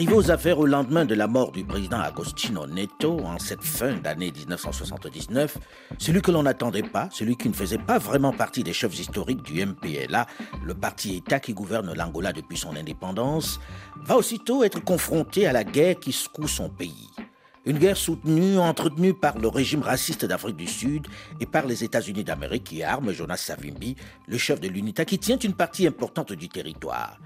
Arrivé aux affaires au lendemain de la mort du président Agostino Neto en cette fin d'année 1979, celui que l'on n'attendait pas, celui qui ne faisait pas vraiment partie des chefs historiques du MPLA, le parti État qui gouverne l'Angola depuis son indépendance, va aussitôt être confronté à la guerre qui secoue son pays. Une guerre soutenue, entretenue par le régime raciste d'Afrique du Sud et par les États-Unis d'Amérique qui arment Jonas Savimbi, le chef de l'UNITA, qui tient une partie importante du territoire.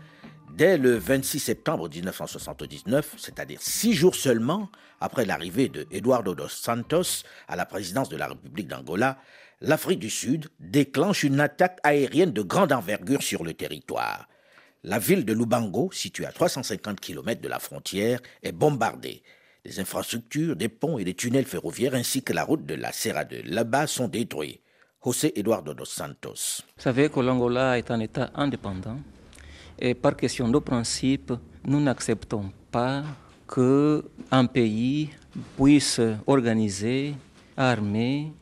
Dès le 26 septembre 1979, c'est-à-dire six jours seulement après l'arrivée de Eduardo dos Santos à la présidence de la République d'Angola, l'Afrique du Sud déclenche une attaque aérienne de grande envergure sur le territoire. La ville de Lubango, située à 350 km de la frontière, est bombardée. Les infrastructures, des ponts et des tunnels ferroviaires ainsi que la route de la Serra de Laba sont détruits. José Eduardo dos Santos. Vous savez que l'Angola est un État indépendant et par question de principe, nous n'acceptons pas qu'un pays puisse organiser, armer,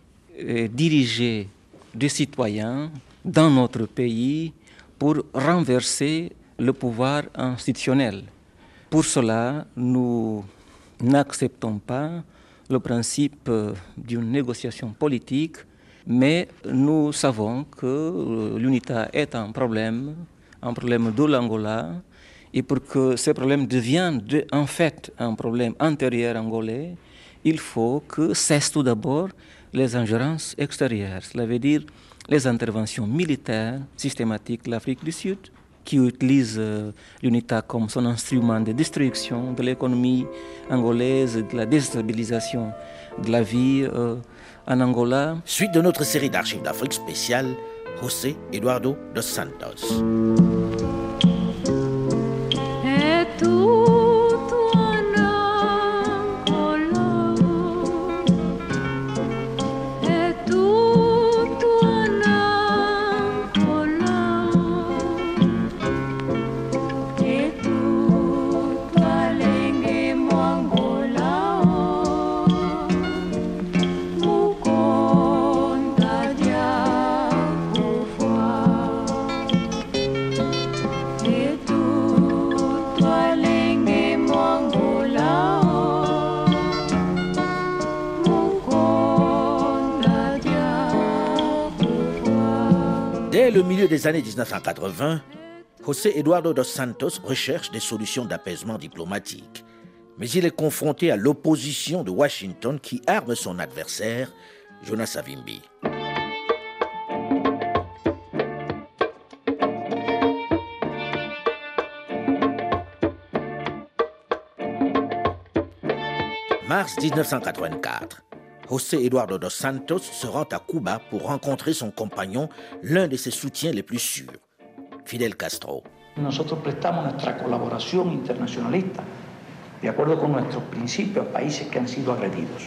diriger des citoyens dans notre pays pour renverser le pouvoir institutionnel. Pour cela, nous n'acceptons pas le principe d'une négociation politique, mais nous savons que l'UNITA est un problème un problème de l'Angola. Et pour que ce problème devienne en fait un problème intérieur angolais, il faut que cessent tout d'abord les ingérences extérieures, cela veut dire les interventions militaires systématiques de l'Afrique du Sud, qui utilise euh, l'UNITA comme son instrument de destruction de l'économie angolaise, de la déstabilisation de la vie euh, en Angola. Suite de notre série d'archives d'Afrique spéciale, José Eduardo dos Santos. Des années 1980, José Eduardo dos Santos recherche des solutions d'apaisement diplomatique. Mais il est confronté à l'opposition de Washington qui arme son adversaire, Jonas Savimbi. Mars 1984. José Eduardo dos Santos se rend à Cuba pour rencontrer son compagnon, l'un de ses soutiens les plus sûrs, Fidel Castro. Nosotros prestamos nuestra colaboración internacionalista de acuerdo con nuestros principios a países que han sido agredidos.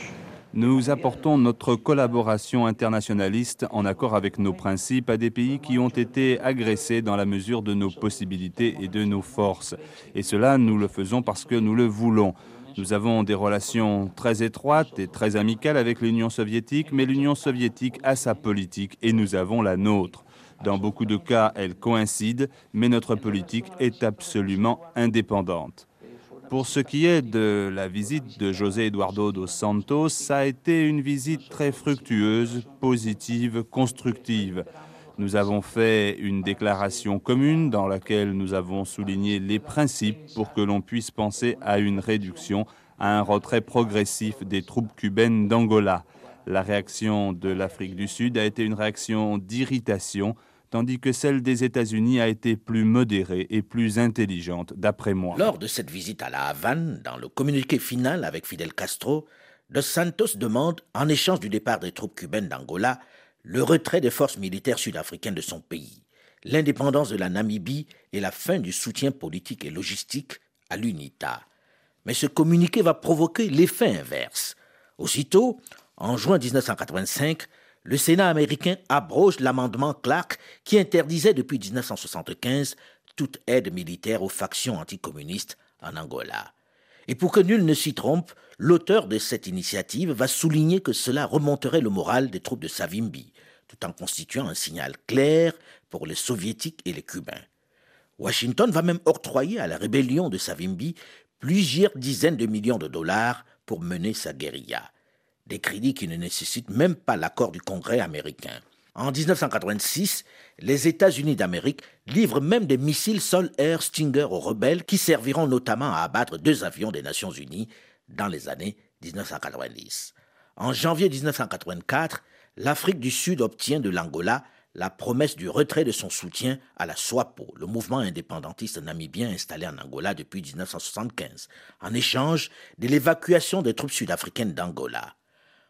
Nous apportons notre collaboration internationaliste en accord avec nos principes à des pays qui ont été agressés dans la mesure de nos possibilités et de nos forces. Et cela, nous le faisons parce que nous le voulons. Nous avons des relations très étroites et très amicales avec l'Union soviétique, mais l'Union soviétique a sa politique et nous avons la nôtre. Dans beaucoup de cas, elle coïncide, mais notre politique est absolument indépendante. Pour ce qui est de la visite de José Eduardo dos Santos, ça a été une visite très fructueuse, positive, constructive. Nous avons fait une déclaration commune dans laquelle nous avons souligné les principes pour que l'on puisse penser à une réduction, à un retrait progressif des troupes cubaines d'Angola. La réaction de l'Afrique du Sud a été une réaction d'irritation, tandis que celle des États-Unis a été plus modérée et plus intelligente, d'après moi. Lors de cette visite à la Havane, dans le communiqué final avec Fidel Castro, Dos Santos demande, en échange du départ des troupes cubaines d'Angola, le retrait des forces militaires sud-africaines de son pays, l'indépendance de la Namibie et la fin du soutien politique et logistique à l'UNITA. Mais ce communiqué va provoquer l'effet inverse. Aussitôt, en juin 1985, le Sénat américain abroge l'amendement Clark qui interdisait depuis 1975 toute aide militaire aux factions anticommunistes en Angola. Et pour que nul ne s'y trompe, l'auteur de cette initiative va souligner que cela remonterait le moral des troupes de Savimbi, en constituant un signal clair pour les soviétiques et les cubains. Washington va même octroyer à la rébellion de Savimbi plusieurs dizaines de millions de dollars pour mener sa guérilla. Des crédits qui ne nécessitent même pas l'accord du Congrès américain. En 1986, les États-Unis d'Amérique livrent même des missiles sol-air Stinger aux rebelles qui serviront notamment à abattre deux avions des Nations Unies dans les années 1990. En janvier 1984, l'Afrique du Sud obtient de l'Angola la promesse du retrait de son soutien à la SWAPO, le mouvement indépendantiste namibien installé en Angola depuis 1975, en échange de l'évacuation des troupes sud-africaines d'Angola.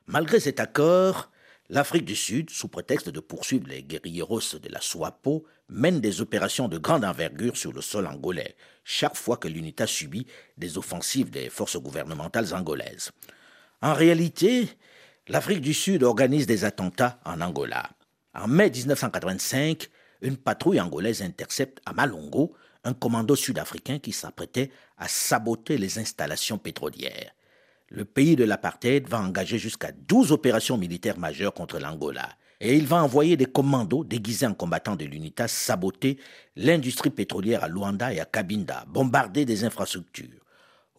Malgré cet accord, L'Afrique du Sud, sous prétexte de poursuivre les guérilleros de la SWAPO, mène des opérations de grande envergure sur le sol angolais, chaque fois que l'unité subit des offensives des forces gouvernementales angolaises. En réalité, l'Afrique du Sud organise des attentats en Angola. En mai 1985, une patrouille angolaise intercepte à Malongo un commando sud-africain qui s'apprêtait à saboter les installations pétrolières le pays de l'apartheid va engager jusqu'à 12 opérations militaires majeures contre l'Angola. Et il va envoyer des commandos déguisés en combattants de l'UNITA saboter l'industrie pétrolière à Luanda et à Cabinda, bombarder des infrastructures.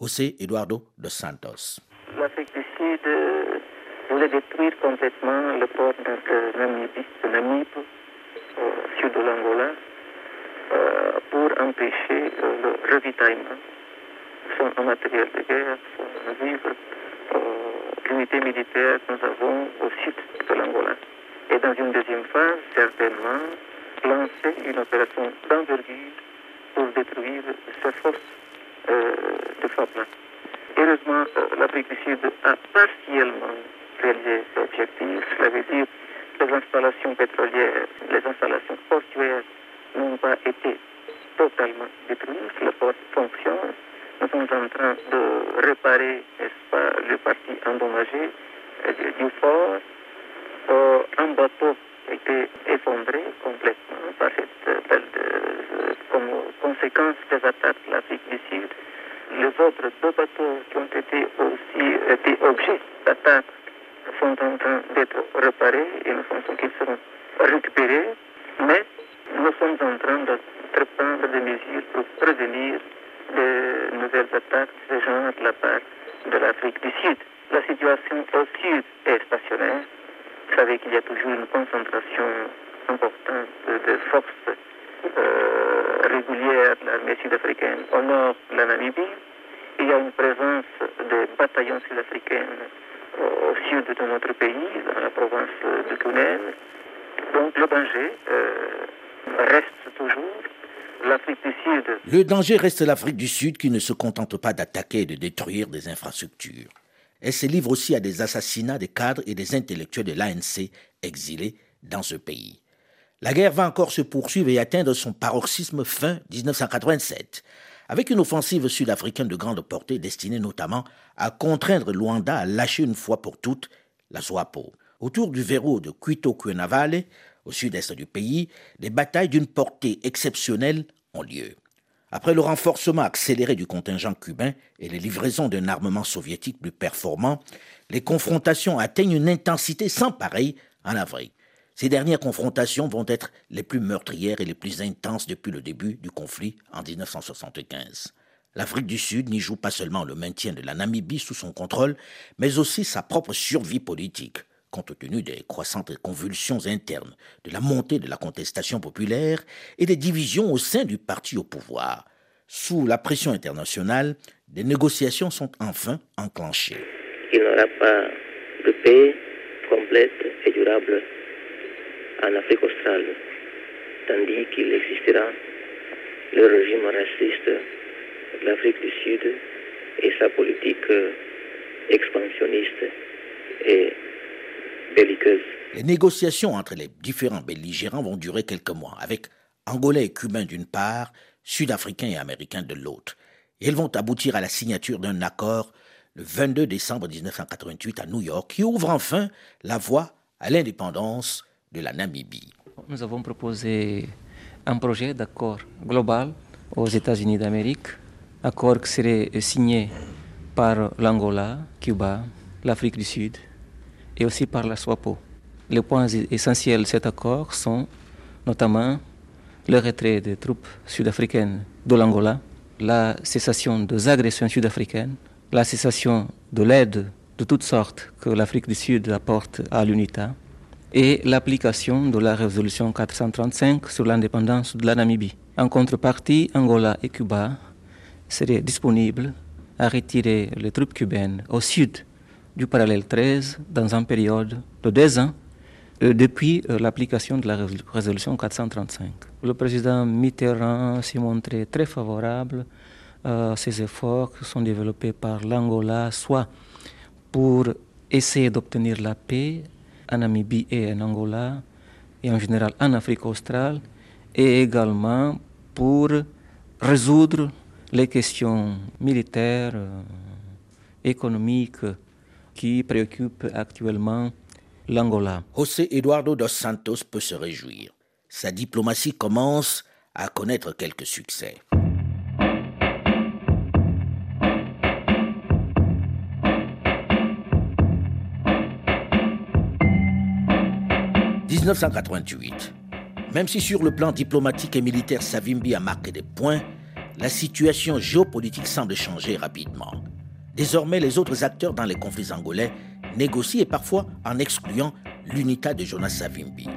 José Eduardo dos Santos. L'Afrique du Sud euh, voulait détruire complètement le port de Namibie, au sud de l'Angola, euh, pour empêcher euh, le ravitaillement en matériel de guerre, son vivre, l'unité militaire que nous avons au sud de l'Angola. Et dans une deuxième phase, certainement, lancer une opération d'envergure pour détruire ces forces euh, de frappe Heureusement, euh, l'Afrique du Sud a partiellement réalisé cet objectif. Cela veut dire les installations pétrolières, les installations portuaires n'ont pas été totalement détruites. Le port fonctionne nous sommes en train de réparer, n'est-ce pas, euh, du fort. Euh, un bateau a été effondré complètement par cette, euh, comme conséquence des attaques de l'Afrique du Sud. Les autres deux bateaux qui ont été aussi été objets d'attaque sont en train d'être réparés et nous pensons qu'ils seront récupérés, mais nous sommes en train de prendre des mesures pour prévenir de nouvelles attaques de ce genre de la part de l'Afrique du Sud. La situation au sud est stationnaire. Vous savez qu'il y a toujours une concentration importante de forces euh, régulières de l'armée sud-africaine au nord de la Namibie. Il y a une présence de bataillons sud-africains au sud de notre pays, dans la province de Kunen. Donc le danger euh, reste toujours le danger reste l'Afrique du Sud qui ne se contente pas d'attaquer et de détruire des infrastructures. Elle se livre aussi à des assassinats des cadres et des intellectuels de l'ANC exilés dans ce pays. La guerre va encore se poursuivre et atteindre son paroxysme fin 1987, avec une offensive sud-africaine de grande portée destinée notamment à contraindre Luanda à lâcher une fois pour toutes la SWAPO. Autour du verrou de Quito Cuenavale, au sud-est du pays, des batailles d'une portée exceptionnelle ont lieu. Après le renforcement accéléré du contingent cubain et les livraisons d'un armement soviétique plus performant, les confrontations atteignent une intensité sans pareille en Afrique. Ces dernières confrontations vont être les plus meurtrières et les plus intenses depuis le début du conflit en 1975. L'Afrique du Sud n'y joue pas seulement le maintien de la Namibie sous son contrôle, mais aussi sa propre survie politique compte tenu des croissantes convulsions internes, de la montée de la contestation populaire et des divisions au sein du parti au pouvoir. Sous la pression internationale, des négociations sont enfin enclenchées. Il n'y aura pas de paix complète et durable en Afrique australe, tandis qu'il existera le régime raciste de l'Afrique du Sud et sa politique expansionniste et les négociations entre les différents belligérants vont durer quelques mois, avec Angolais et Cubains d'une part, Sud-Africains et Américains de l'autre. Elles vont aboutir à la signature d'un accord le 22 décembre 1988 à New York qui ouvre enfin la voie à l'indépendance Nous avons proposé un projet d'accord global aux États-Unis d'Amérique, accord qui serait signé par l'Angola, Cuba, l'Afrique du Sud et aussi par la SWAPO. Les points essentiels de cet accord sont notamment le retrait des troupes sud-africaines de l'Angola, la cessation des agressions sud-africaines, la cessation de l'aide de toutes sortes que l'Afrique du Sud apporte à l'UNITA et l'application de la résolution 435 sur l'indépendance de la Namibie. En contrepartie, Angola et Cuba seraient disponibles à retirer les troupes cubaines au sud du parallèle 13 dans une période de deux ans euh, depuis euh, l'application de la résolution 435. Le président Mitterrand s'est montré très favorable à ces efforts qui sont développés par l'Angola, soit pour essayer d'obtenir la paix en Namibie et en Angola, et en général en Afrique australe, et également pour résoudre les questions militaires, euh, économiques qui préoccupent actuellement l'Angola. José Eduardo dos Santos peut se réjouir. Sa diplomatie commence à connaître quelques succès. « 1988. Même si sur le plan diplomatique et militaire Savimbi a marqué des points, la situation géopolitique semble changer rapidement. Désormais, les autres acteurs dans les conflits angolais négocient et parfois en excluant l'unité de Jonas Savimbi.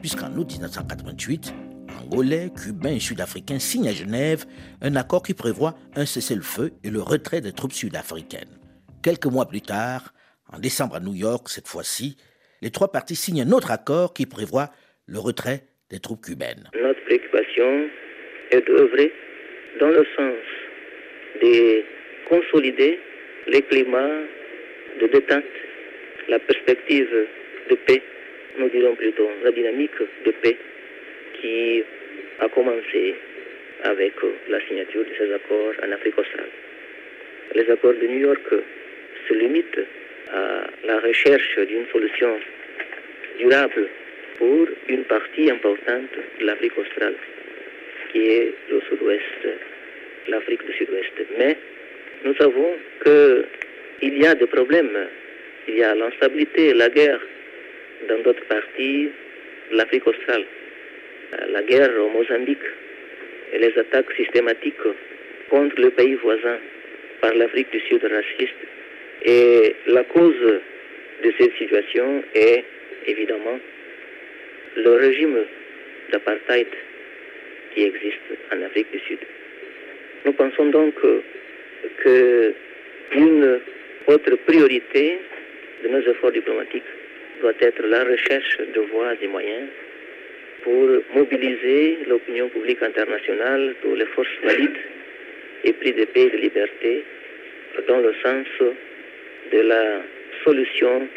Puisqu'en août 1988, Angolais, Cubains et Sud-Africains signent à Genève un accord qui prévoit un cessez-le-feu et le retrait des troupes sud-africaines. Quelques mois plus tard, en décembre à New York cette fois-ci, les trois parties signent un autre accord qui prévoit le retrait des troupes cubaines. Notre préoccupation est d'œuvrer dans le sens de consolider les climats de détente, la perspective de paix, nous dirons plutôt la dynamique de paix qui a commencé avec la signature de ces accords en Afrique australe. Les accords de New York se limitent à la recherche d'une solution durable pour une partie importante de l'Afrique australe, qui est le sud-ouest, l'Afrique du sud-ouest. Mais nous savons qu'il y a des problèmes. Il y a l'instabilité, la guerre dans d'autres parties de l'Afrique australe. La guerre au Mozambique et les attaques systématiques contre le pays voisin par l'Afrique du Sud raciste. Et la cause de cette situation est évidemment le régime d'apartheid qui existe en Afrique du Sud. Nous pensons donc qu'une autre priorité de nos efforts diplomatiques doit être la recherche de voies et moyens pour mobiliser l'opinion publique internationale, toutes les forces valides et prix de paix et de liberté dans le sens de la solution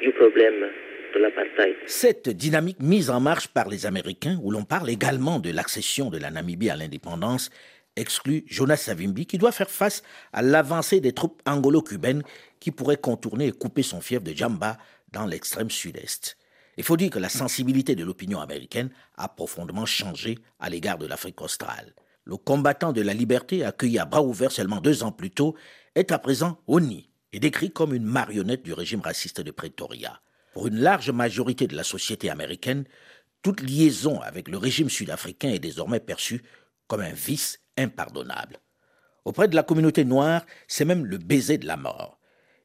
du problème de l'apartheid. Cette dynamique mise en marche par les Américains, où l'on parle également de l'accession de la Namibie à l'indépendance, exclut Jonas Savimbi, qui doit faire face à l'avancée des troupes angolo-cubaines qui pourraient contourner et couper son fief de Jamba dans l'extrême sud-est. Il faut dire que la sensibilité de l'opinion américaine a profondément changé à l'égard de l'Afrique australe. Le combattant de la liberté, accueilli à bras ouverts seulement deux ans plus tôt, est à présent honni et décrit comme une marionnette du régime raciste de Pretoria. Pour une large majorité de la société américaine, toute liaison avec le régime sud-africain est désormais perçue comme un vice impardonnable. Auprès de la communauté noire, c'est même le baiser de la mort.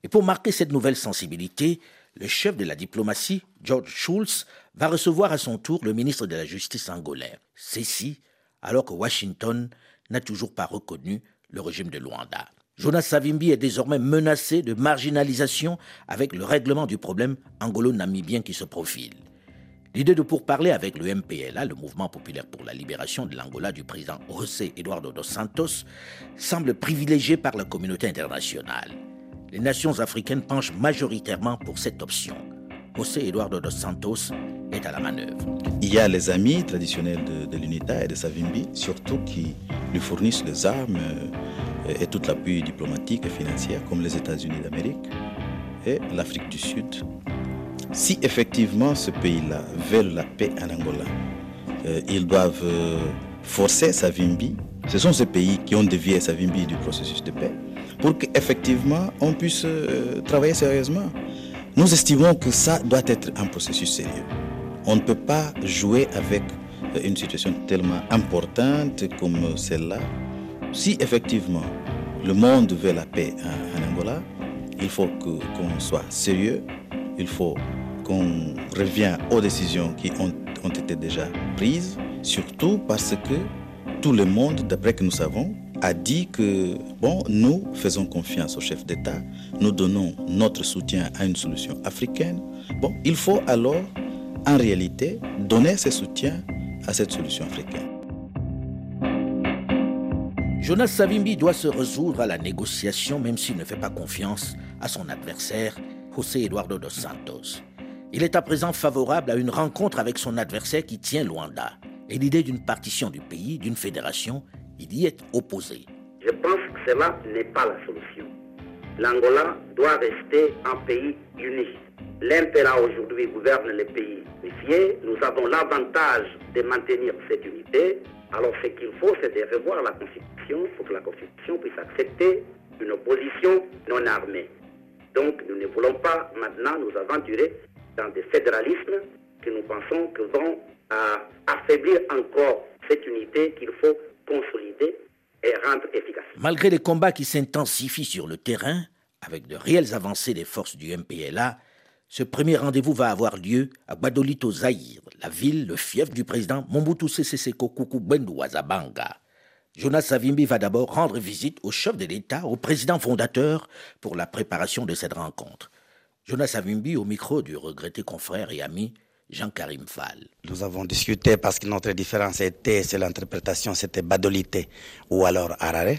Et pour marquer cette nouvelle sensibilité, le chef de la diplomatie, George Schulz, va recevoir à son tour le ministre de la Justice angolais, Ceci, alors que Washington n'a toujours pas reconnu le régime de Luanda. Jonas Savimbi est désormais menacé de marginalisation avec le règlement du problème angolo-namibien qui se profile. L'idée de pourparler avec le MPLA, le Mouvement populaire pour la libération de l'Angola du président José Eduardo dos Santos, semble privilégiée par la communauté internationale. Les nations africaines penchent majoritairement pour cette option. José Eduardo dos Santos est à la manœuvre. Il y a les amis traditionnels de, l'UNITA et de Savimbi, surtout qui lui fournissent les armes et tout l'appui diplomatique et financier, comme les États-Unis d'Amérique et l'Afrique du Sud. Si effectivement ce pays-là veut la paix en Angola, euh, ils doivent euh, forcer Savimbi. Ce sont ces pays qui ont dévié Savimbi du processus de paix pour qu'effectivement on puisse euh, travailler sérieusement. Nous estimons que ça doit être un processus sérieux. On ne peut pas jouer avec une situation tellement importante comme celle-là. Si effectivement le monde veut la paix en, Angola, il faut qu'on soit sérieux, il faut qu'on revienne aux décisions qui ont, ont été déjà prises, surtout parce que tout le monde, d'après que nous savons, a dit que, bon, nous faisons confiance au chef d'État, nous donnons notre soutien à une solution africaine. Bon, il faut alors, en réalité, donner ce soutien à cette solution africaine. Jonas Savimbi doit se résoudre à la négociation même s'il ne fait pas confiance à son adversaire, José Eduardo dos Santos. Il est à présent favorable à une rencontre avec son adversaire qui tient Luanda. Et l'idée d'une partition du pays, d'une fédération, il y est opposé. Je pense que cela n'est pas la solution. L'Angola doit rester un pays uni. L'impéra aujourd'hui gouverne les pays. Nous avons l'avantage de maintenir cette unité. Alors ce qu'il faut, c'est de revoir la Constitution pour que la Constitution puisse accepter une opposition non armée. Donc nous ne voulons pas maintenant nous aventurer dans des fédéralismes que nous pensons que vont affaiblir encore cette unité qu'il faut consolider et rendre efficace. Malgré les combats qui s'intensifient sur le terrain, avec de réelles avancées des forces du MPLA, ce premier rendez-vous va avoir lieu à Badolito Zahir, la ville, le fief du président Mobutu Sese Seko Kuku. Jonas Savimbi va d'abord rendre visite au chef de l'État, au président fondateur, pour la préparation de cette rencontre. Jonas Savimbi au micro du regretté confrère et ami Jean-Karim Fall. Nous avons discuté parce que notre différence était, c'est l'interprétation, c'était Badolité ou alors Harare.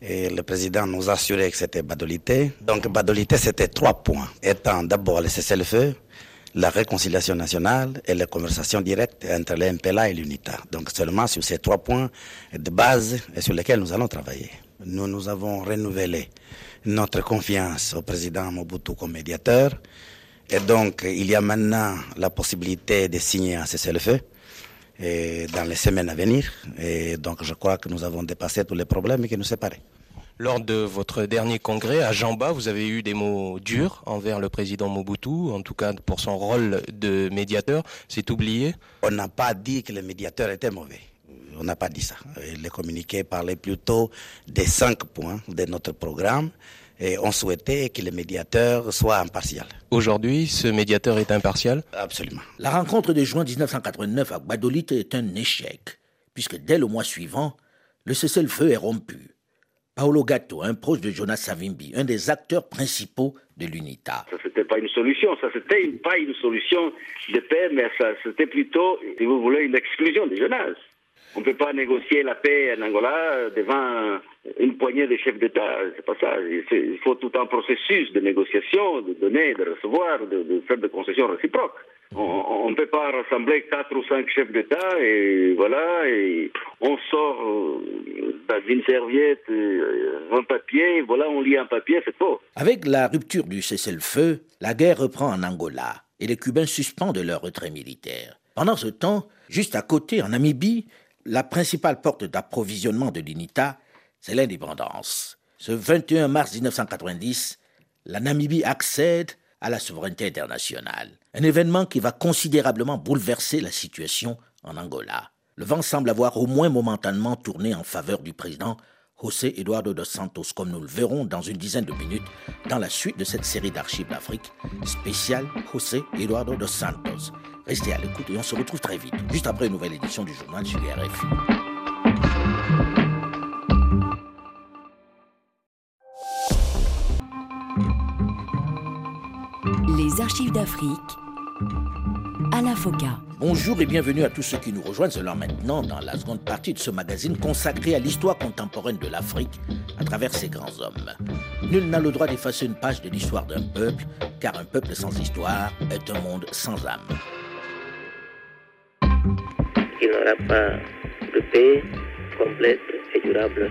Et le président nous a assuré que c'était Badolité. Donc Badolité, c'était trois points, étant d'abord le cessez-le-feu, la réconciliation nationale et la conversation directe entre l'MPLA et l'UNITA. Donc seulement sur ces trois points de base sur lesquels nous allons travailler. Nous nous avons renouvelé notre confiance au président Mobutu comme médiateur. Et donc, il y a maintenant la possibilité de signer un cessez-le-feu dans les semaines à venir. Et donc, je crois que nous avons dépassé tous les problèmes qui nous séparaient. Lors de votre dernier congrès à Jamba, vous avez eu des mots durs envers le président Mobutu, en tout cas pour son rôle de médiateur. C'est oublié? On n'a pas dit que le médiateur était mauvais. On n'a pas dit ça. Le communiqué parlait plutôt des cinq points de notre programme et on souhaitait que le médiateur soit impartial. Aujourd'hui, ce médiateur est impartial? Absolument. La rencontre de juin 1989 à Guadolite est un échec, puisque dès le mois suivant, le cessez-le-feu est rompu. Paolo Gatto, un proche de Jonas Savimbi, un des acteurs principaux de l'UNITA. Ça, c'était pas une solution, ça, c'était pas une solution de paix, mais ça, c'était plutôt, si vous voulez, une exclusion de Jonas. On ne peut pas négocier la paix en Angola devant une poignée de chefs d'État. C'est pas ça. Il faut tout un processus de négociation, de donner, de recevoir, de, faire des concessions réciproques. On ne peut pas rassembler quatre ou cinq chefs d'État et voilà, et on sort euh, dans une serviette euh, un papier, voilà, on lit un papier, c'est faux. Avec la rupture du cessez-le-feu, la guerre reprend en Angola et les Cubains suspendent leur retrait militaire. Pendant ce temps, juste à côté, en Namibie, la principale porte d'approvisionnement de l'UNITA, c'est l'indépendance. Ce 21 mars 1990, la Namibie accède à la souveraineté internationale. Un événement qui va considérablement bouleverser la situation en Angola. Le vent semble avoir au moins momentanément tourné en faveur du président José Eduardo dos Santos, comme nous le verrons dans une dizaine de minutes dans la suite de cette série d'archives d'Afrique spéciale José Eduardo dos Santos. Restez à l'écoute et on se retrouve très vite, juste après une nouvelle édition du journal sur RFI. Les archives d'Afrique à la FOCA. Bonjour et bienvenue à tous ceux qui nous rejoignent. C'est maintenant dans la seconde partie de ce magazine consacré à l'histoire contemporaine de l'Afrique à travers ses grands hommes. Nul n'a le droit d'effacer une page de l'histoire d'un peuple, car un peuple sans histoire est un monde sans âme il n'y aura pas de paix complète et durable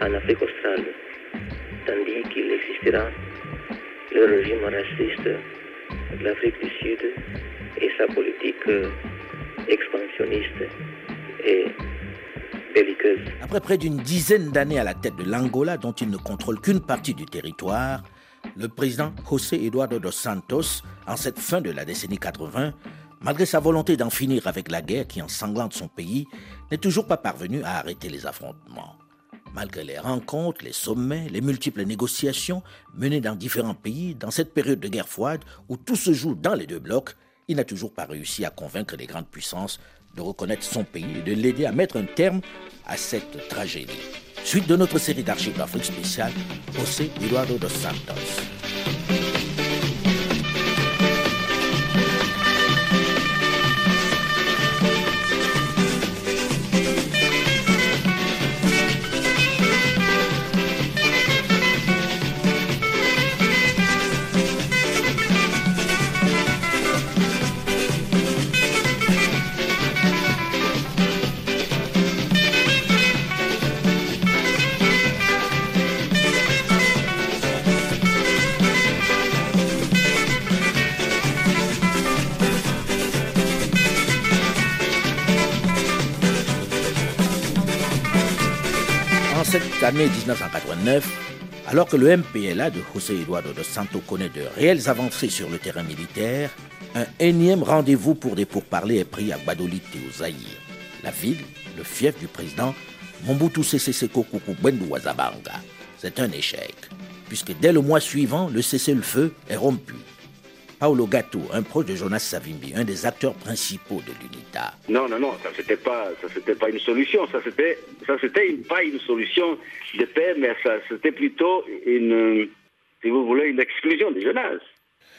en Afrique australe, tandis qu'il existera le régime raciste de l'Afrique du Sud et sa politique expansionniste et belliqueuse. Après près d'une dizaine d'années à la tête de l'Angola, dont il ne contrôle qu'une partie du territoire, le président José Eduardo dos Santos, en cette fin de la décennie 80, malgré sa volonté d'en finir avec la guerre qui ensanglante son pays, n'est toujours pas parvenu à arrêter les affrontements. Malgré les rencontres, les sommets, les multiples négociations menées dans différents pays dans cette période de guerre froide où tout se joue dans les deux blocs, il n'a toujours pas réussi à convaincre les grandes puissances de reconnaître son pays et de l'aider à mettre un terme à cette tragédie. Suite de notre série d'archives d'Afrique spéciale, José Eduardo dos Santos. Année 1989, alors que le MPLA de José Eduardo dos Santos connaît de réelles avancées sur le terrain militaire, un énième rendez-vous pour des pourparlers est pris à Badolite au Zaïre. La ville, le fief du président Mobutu Sese Seko Kuku Wazabanga. C'est un échec, puisque dès le mois suivant, le cessez-le-feu est rompu. Paolo Gatto, un proche de Jonas Savimbi, un des acteurs principaux de l'UNITA. Non, non, non, ça c'était pas, ça c'était pas une solution, ça c'était, ça c'était pas une solution de paix, mais ça c'était plutôt une, si vous voulez, une exclusion de Jonas.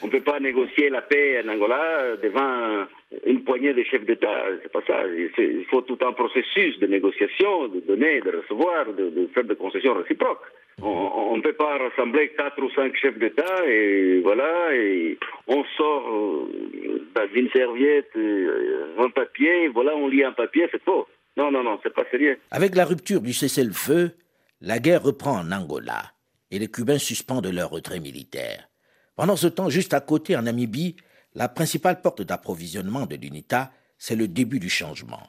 On ne peut pas négocier la paix en Angola devant une poignée de chefs d'État. C'est pas ça. Il faut tout un processus de négociation, de donner, de recevoir, de, de faire des concessions réciproques. On ne peut pas rassembler quatre ou cinq chefs d'État et voilà, et on sort euh, d'une serviette euh, un papier, voilà, on lit un papier, c'est faux. Non, non, non, c'est pas sérieux. Avec la rupture du cessez-le-feu, la guerre reprend en Angola et les Cubains suspendent leur retrait militaire. Pendant ce temps, juste à côté, en Namibie, la principale porte d'approvisionnement de l'UNITA, c'est le début du changement.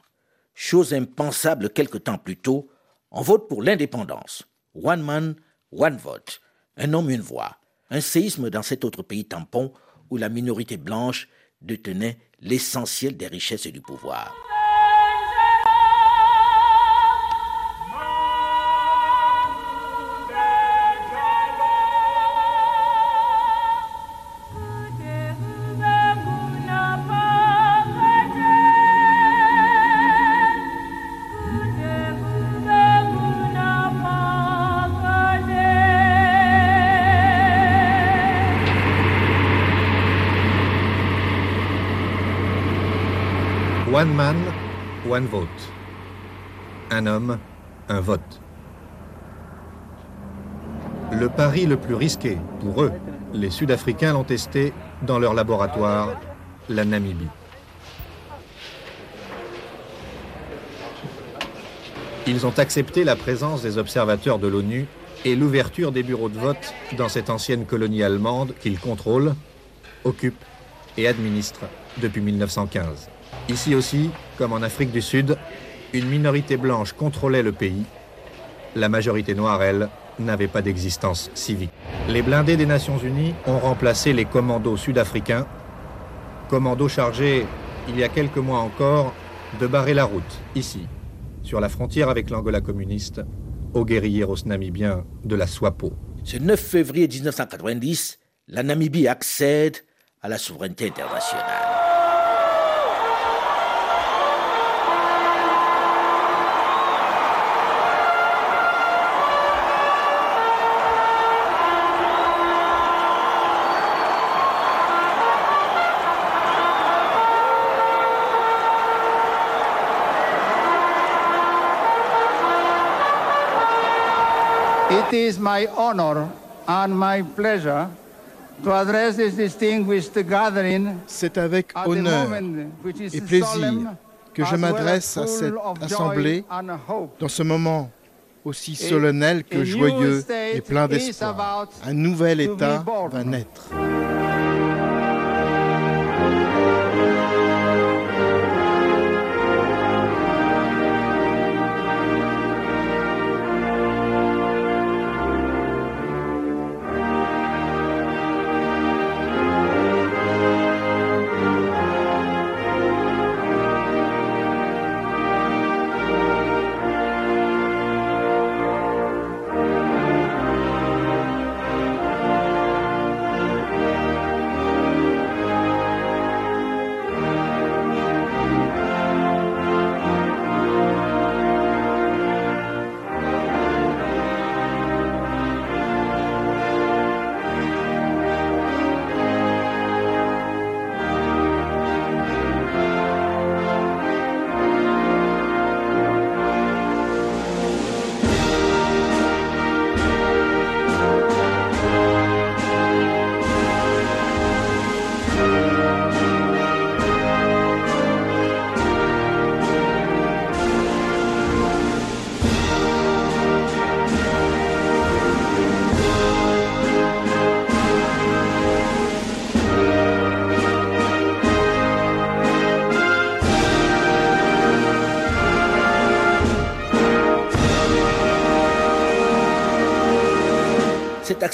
Chose impensable quelque temps plus tôt, on vote pour l'indépendance. One man, one vote. Un homme, une voix. Un séisme dans cet autre pays tampon où la minorité blanche détenait l'essentiel des richesses et du pouvoir. One man, one vote. Un homme, un vote. Le pari le plus risqué pour eux, les Sud-Africains l'ont testé dans leur laboratoire, la Namibie. Ils ont accepté la présence des observateurs de l'ONU et l'ouverture des bureaux de vote dans cette ancienne colonie allemande qu'ils contrôlent, occupent et administrent depuis 1915. Ici aussi, comme en Afrique du Sud, une minorité blanche contrôlait le pays. La majorité noire, elle, n'avait pas d'existence civique. Les blindés des Nations Unies ont remplacé les commandos sud-africains, commandos chargés, il y a quelques mois encore, de barrer la route, ici, sur la frontière avec l'Angola communiste, aux guerrilleros namibiens de la SWAPO. Ce 9 février 1990, la Namibie accède à la souveraineté internationale. It is my honor and my pleasure to address this distinguished gathering C'est avec honneur et plaisir que je m'adresse à cette assemblée dans ce moment aussi solennel que joyeux et plein d'espoir. Un nouvel État va naître.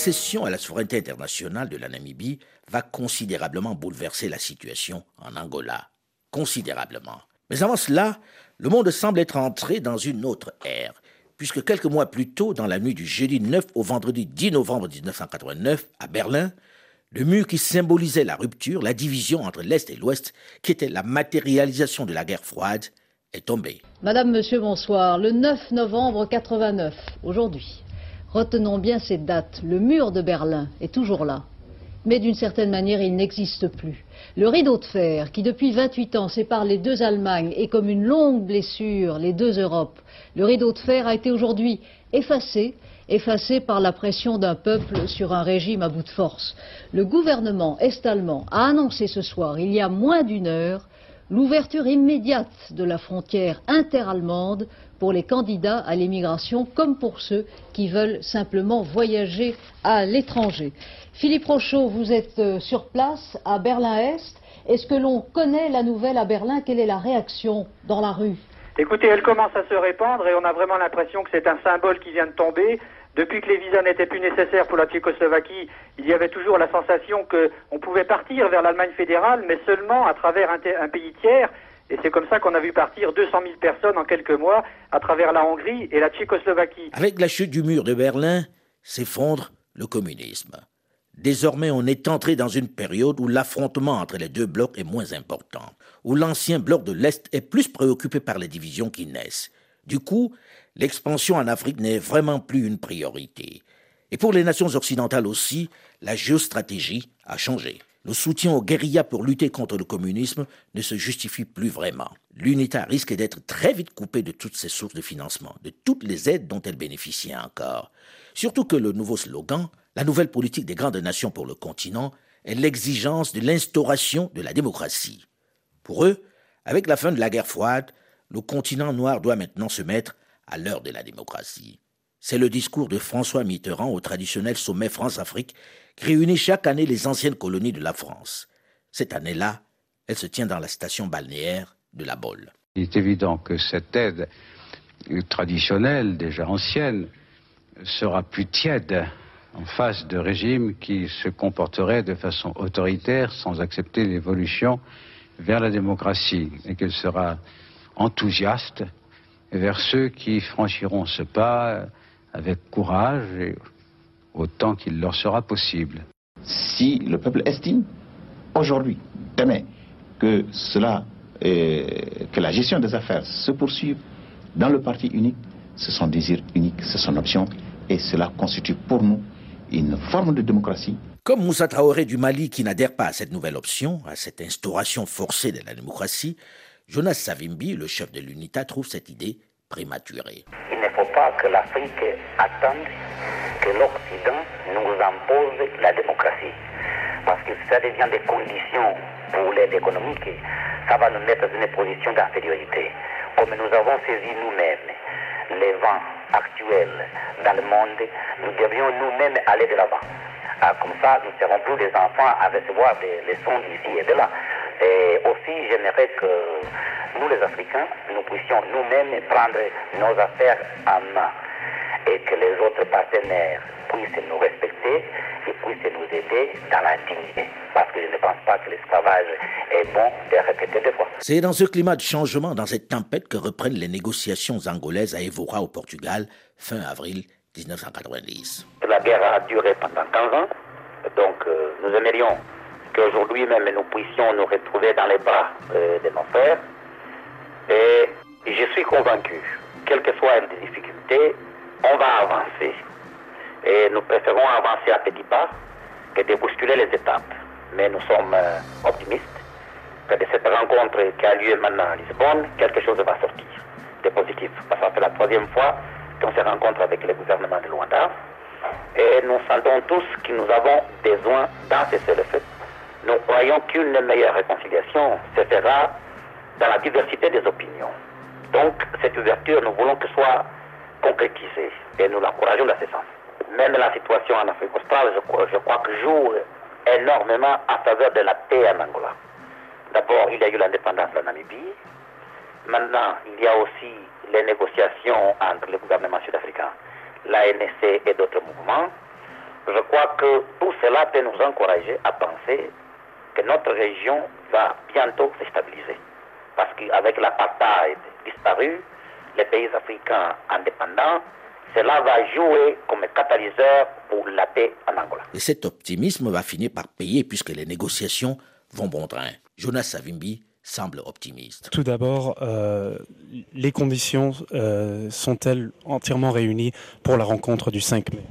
Cette accession à la souveraineté internationale de la Namibie va considérablement bouleverser la situation en Angola. Considérablement. Mais avant cela, le monde semble être entré dans une autre ère, puisque quelques mois plus tôt, dans la nuit du jeudi 9 au vendredi 10 novembre 1989, à Berlin, le mur qui symbolisait la rupture, la division entre l'Est et l'Ouest, qui était la matérialisation de la guerre froide, est tombé. Madame, Monsieur, bonsoir. Le 9 novembre 89, aujourd'hui, Retenons bien cette date. Le mur de Berlin est toujours là. Mais d'une certaine manière, il n'existe plus. Le rideau de fer, qui depuis 28 ans sépare les deux Allemagnes et comme une longue blessure les deux Europes, le rideau de fer a été aujourd'hui effacé, effacé par la pression d'un peuple sur un régime à bout de force. Le gouvernement est-allemand a annoncé ce soir, il y a moins d'une heure, l'ouverture immédiate de la frontière interallemande pour les candidats à l'émigration comme pour ceux qui veulent simplement voyager à l'étranger. Philippe Rochaud, vous êtes euh, sur place à Berlin-Est. Est-ce que l'on connaît la nouvelle à Berlin? Quelle est la réaction dans la rue? Écoutez, elle commence à se répandre et on a vraiment l'impression que c'est un symbole qui vient de tomber. Depuis que les visas n'étaient plus nécessaires pour la Tchécoslovaquie, il y avait toujours la sensation qu'on pouvait partir vers l'Allemagne fédérale, mais seulement à travers un pays tiers. Et c'est comme ça qu'on a vu partir 200 000 personnes en quelques mois à travers la Hongrie et la Tchécoslovaquie. Avec la chute du mur de Berlin, s'effondre le communisme. Désormais, on est entré dans une période où l'affrontement entre les deux blocs est moins important, où l'ancien bloc de l'Est est plus préoccupé par les divisions qui naissent. Du coup, l'expansion en Afrique n'est vraiment plus une priorité. Et pour les nations occidentales aussi, la géostratégie a changé. Le soutien aux guérillas pour lutter contre le communisme ne se justifie plus vraiment. L'UNITA risque d'être très vite coupée de toutes ses sources de financement, de toutes les aides dont elle bénéficiait encore. Surtout que le nouveau slogan, la nouvelle politique des grandes nations pour le continent, est l'exigence de l'instauration de la démocratie. Pour eux, avec la fin de la guerre froide, le continent noir doit maintenant se mettre à l'heure de la démocratie. C'est le discours de François Mitterrand au traditionnel sommet France-Afrique réunit chaque année les anciennes colonies de la France. Cette année-là, elle se tient dans la station balnéaire de la Bolle. Il est évident que cette aide traditionnelle, déjà ancienne, sera plus tiède en face de régimes qui se comporteraient de façon autoritaire sans accepter l'évolution vers la démocratie et qu'elle sera enthousiaste vers ceux qui franchiront ce pas avec courage et autant qu'il leur sera possible. Si le peuple estime aujourd'hui, demain, que cela, que la gestion des affaires se poursuive dans le parti unique, c'est son désir unique, c'est son option, et cela constitue pour nous une forme de démocratie. Comme Moussa Traoré du Mali qui n'adhère pas à cette nouvelle option, à cette instauration forcée de la démocratie, Jonas Savimbi, le chef de l'UNITA, trouve cette idée prématurée faut pas que l'Afrique attende que l'Occident nous impose la démocratie. Parce que ça devient des conditions pour l'aide économique, ça va nous mettre dans une position d'infériorité. Comme nous avons saisi nous-mêmes les vents actuels dans le monde, nous devrions nous-mêmes aller de l'avant. Ah, comme ça, nous ne serons plus des enfants à recevoir des leçons d'ici et de là. Et aussi, j'aimerais que nous, les Africains, nous puissions nous-mêmes prendre nos affaires en main et que les autres partenaires puissent nous respecter et puissent nous aider dans l'intimité. Parce que je ne pense pas que l'esclavage est bon de répéter deux fois. C'est dans ce climat de changement, dans cette tempête, que reprennent les négociations angolaises à Evora au Portugal, fin avril 1990. La guerre a duré pendant 15 ans, donc euh, nous aimerions qu'aujourd'hui même nous puissions nous retrouver dans les bras de nos frères. Et je suis convaincu, quelles que soient les difficultés, on va avancer. Et nous préférons avancer à petits pas que de bousculer les étapes. Mais nous sommes euh, optimistes que de cette rencontre qui a lieu maintenant à Lisbonne, quelque chose va sortir de positif. Parce que c'est la troisième fois qu'on se rencontre avec le gouvernement de Luanda. Et nous sentons tous que nous avons besoin d'un cessez-le-feu. Nous croyons qu'une meilleure réconciliation se fera dans la diversité des opinions. Donc, cette ouverture, nous voulons que soit concrétisée et nous l'encourageons dans ce sens. Même la situation en Afrique australe, je crois, je crois que joue énormément en faveur de la paix en Angola. D'abord, il y a eu l'indépendance de la Namibie. Maintenant, il y a aussi les négociations entre le gouvernement sud-africain, l'ANC et d'autres mouvements. Je crois que tout cela peut nous encourager à penser que notre région va bientôt se stabiliser. Parce qu'avec l'apartheid disparu, les pays africains indépendants, cela va jouer comme catalyseur pour la paix en Angola. Et cet optimisme va finir par payer puisque les négociations vont bon train. Jonas Savimbi semble optimiste. Tout d'abord, euh, les conditions euh, sont-elles entièrement réunies pour la rencontre du 5 mai?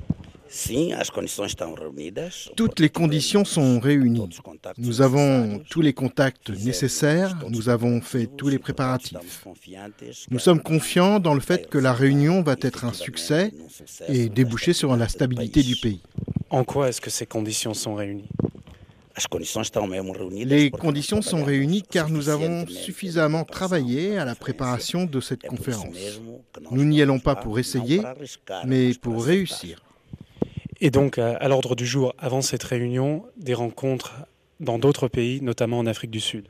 Toutes les conditions sont réunies. Nous avons tous les contacts nécessaires, nous avons fait tous les préparatifs. Nous sommes confiants dans le fait que la réunion va être un succès et déboucher sur la stabilité du pays. En quoi est-ce que ces conditions sont réunies? Les conditions sont réunies car nous avons suffisamment travaillé à la préparation de cette conférence. Nous n'y allons pas pour essayer, mais pour réussir. Et donc, à l'ordre du jour, avant cette réunion, des rencontres dans d'autres pays, notamment en Afrique du Sud.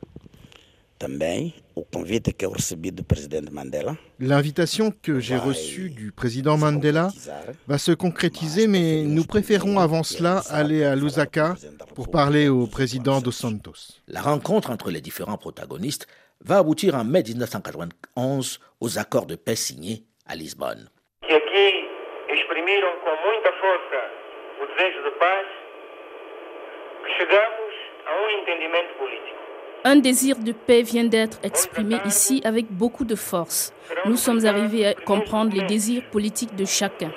L'invitation que j'ai reçue du président Mandela va se concrétiser, mais nous préférons avant cela aller à Lusaka pour parler au président dos Santos. La rencontre entre les différents protagonistes va aboutir en mai 1991 aux accords de paix signés à Lisbonne. Un désir de paix vient d'être exprimé ici avec beaucoup de force. Nous sommes arrivés à comprendre les désirs politiques de chacun.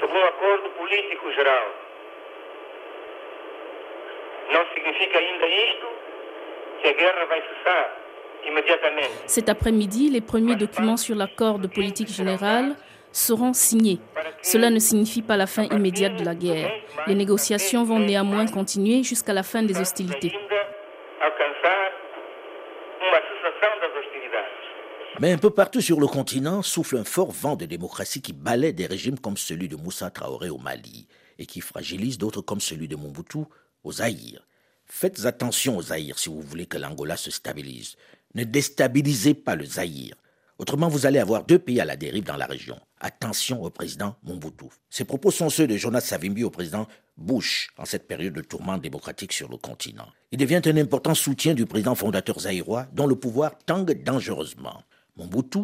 Cet après-midi, les premiers documents sur l'accord de politique générale seront signés. Cela ne signifie pas la fin immédiate de la guerre. Les négociations vont néanmoins continuer jusqu'à la fin des hostilités. Mais un peu partout sur le continent souffle un fort vent de démocratie qui balaie des régimes comme celui de Moussa Traoré au Mali et qui fragilise d'autres comme celui de Mobutu au Zaïre. Faites attention au Zaïre si vous voulez que l'Angola se stabilise. Ne déstabilisez pas le Zaïre. Autrement, vous allez avoir deux pays à la dérive dans la région. Attention au président Mobutu. Ces propos sont ceux de Jonas Savimbi au président Bush en cette période de tourment démocratique sur le continent. Il devient un important soutien du président fondateur zaïrois dont le pouvoir tangue dangereusement. Mobutu,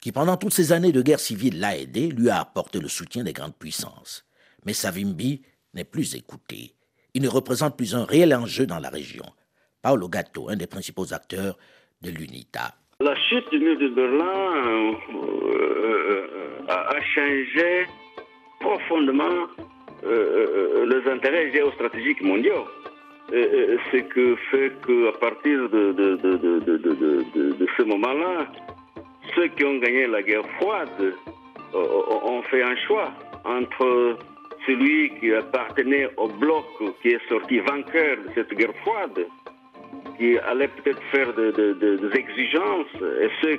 qui pendant toutes ces années de guerre civile l'a aidé, lui a apporté le soutien des grandes puissances. Mais Savimbi n'est plus écouté. Il ne représente plus un réel enjeu dans la région. Paolo Gatto, un des principaux acteurs de l'UNITA, la chute du mur de Berlin euh, euh, a changé profondément euh, les intérêts géostratégiques mondiaux. ce que fait qu'à partir de, ce moment-là, ceux qui ont gagné la guerre froide ont fait un choix entre celui qui appartenait au bloc qui est sorti vainqueur de cette guerre froide qui allaient peut-être faire des exigences et ceux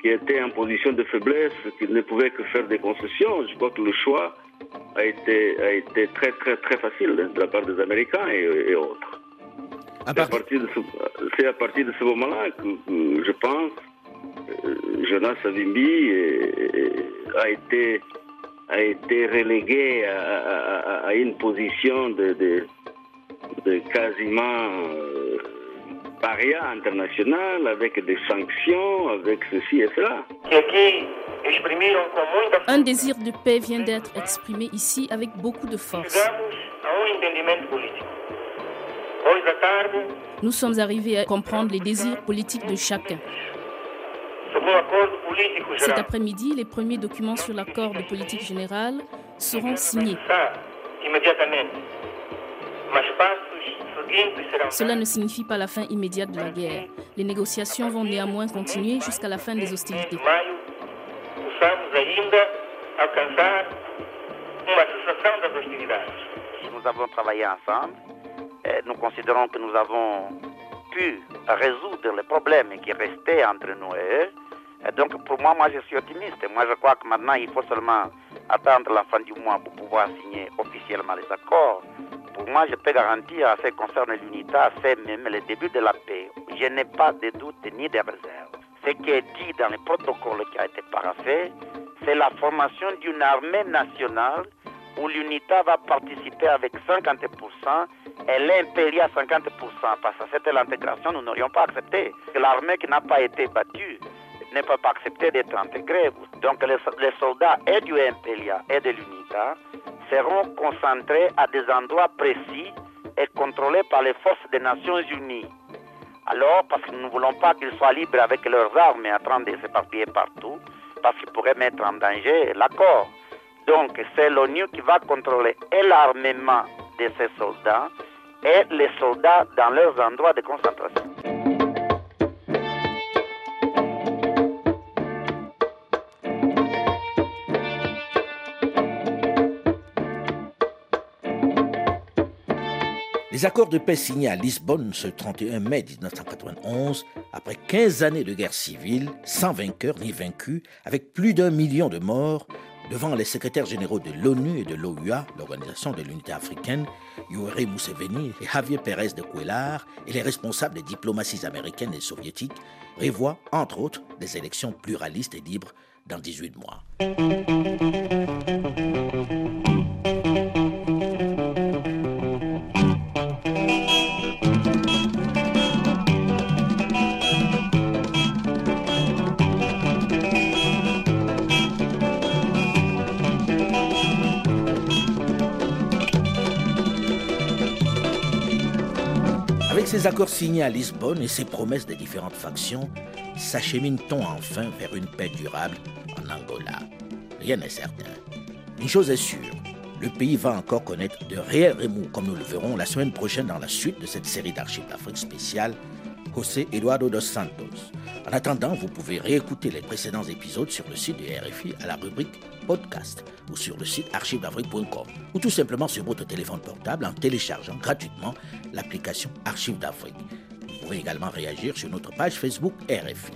qui était en position de faiblesse, qui ne pouvait que faire des concessions. Je crois que le choix a été, a été très, très, très facile de la part des Américains et, autres. C'est à, partir de ce, à partir de ce moment-là que, je pense euh, Jonas Savimbi a été, a été relégué à, une position de, de, quasiment euh, paria international, avec des sanctions, avec ceci et cela. Un désir de paix vient d'être exprimé ici avec beaucoup de force. Nous sommes arrivés à comprendre les désirs politiques de chacun. Cet après-midi, les premiers documents sur l'accord de politique générale seront signés. Cela ne signifie pas la fin immédiate de la guerre. Les négociations vont néanmoins continuer jusqu'à la fin des hostilités. Nous avons travaillé ensemble. Nous considérons que nous avons pu résoudre les problèmes qui restaient entre nous et eux. donc pour moi, moi je suis optimiste. Moi je crois que maintenant il faut seulement attendre la fin du mois pour pouvoir signer officiellement les accords. Pour moi, je peux garantir à ce qui concerne l'UNITA, c'est même le début de la paix. Je n'ai pas de doute ni de réserve. Ce qui est dit dans le protocole qui a été paraphé, c'est la formation d'une armée nationale où l'UNITA va participer avec 50% et l'Imperia 50%. Parce que c'était l'intégration, nous n'aurions pas accepté. L'armée qui n'a pas été battue ne peut pas accepter d'être intégrée. Donc les, soldats et du Imperia et de l'UNITA seront concentrés à des endroits précis et contrôlés par les forces des Nations Unies. Alors, parce que nous ne voulons pas qu'ils soient libres avec leurs armes et en train de s'éparpiller partout, parce qu'ils pourraient mettre en danger l'accord. Donc, c'est l'ONU qui va contrôler et l'armement de ces soldats et les soldats dans leurs endroits de concentration. Les accords de paix signés à Lisbonne ce 31 mai 1991, après 15 années de guerre civile, sans vainqueur ni vaincu, avec plus d'un million de morts, devant les secrétaires généraux de l'ONU et de l'OUA, l'Organisation de l'Unité africaine, Yoweri Museveni et Javier Pérez de Cuellar, et les responsables des diplomaties américaines et soviétiques, prévoient, entre autres, des élections pluralistes et libres dans 18 mois. Ces accords signés à Lisbonne et ces promesses des différentes factions, s'achemine-t-on enfin vers une paix durable en Angola? Rien n'est certain. Une chose est sûre, le pays va encore connaître de réels remous, comme nous le verrons la semaine prochaine dans la suite de cette série d'archives d'Afrique spéciale, José Eduardo dos Santos. En attendant, vous pouvez réécouter les précédents épisodes sur le site de RFI à la rubrique podcast ou sur le site archivedafrique.com ou tout simplement sur votre téléphone portable en téléchargeant gratuitement l'application Archives d'Afrique. Vous pouvez également réagir sur notre page Facebook RFI.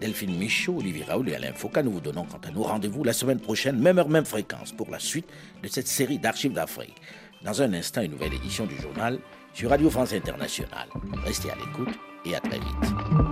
Delphine Michaud, Olivier Raoul et Alain Foucault, nous vous donnons quant à nous rendez-vous la semaine prochaine, même heure, même fréquence, pour la suite de cette série d'Archives d'Afrique. Dans un instant, une nouvelle édition du journal sur Radio France Internationale. Restez à l'écoute et à très vite.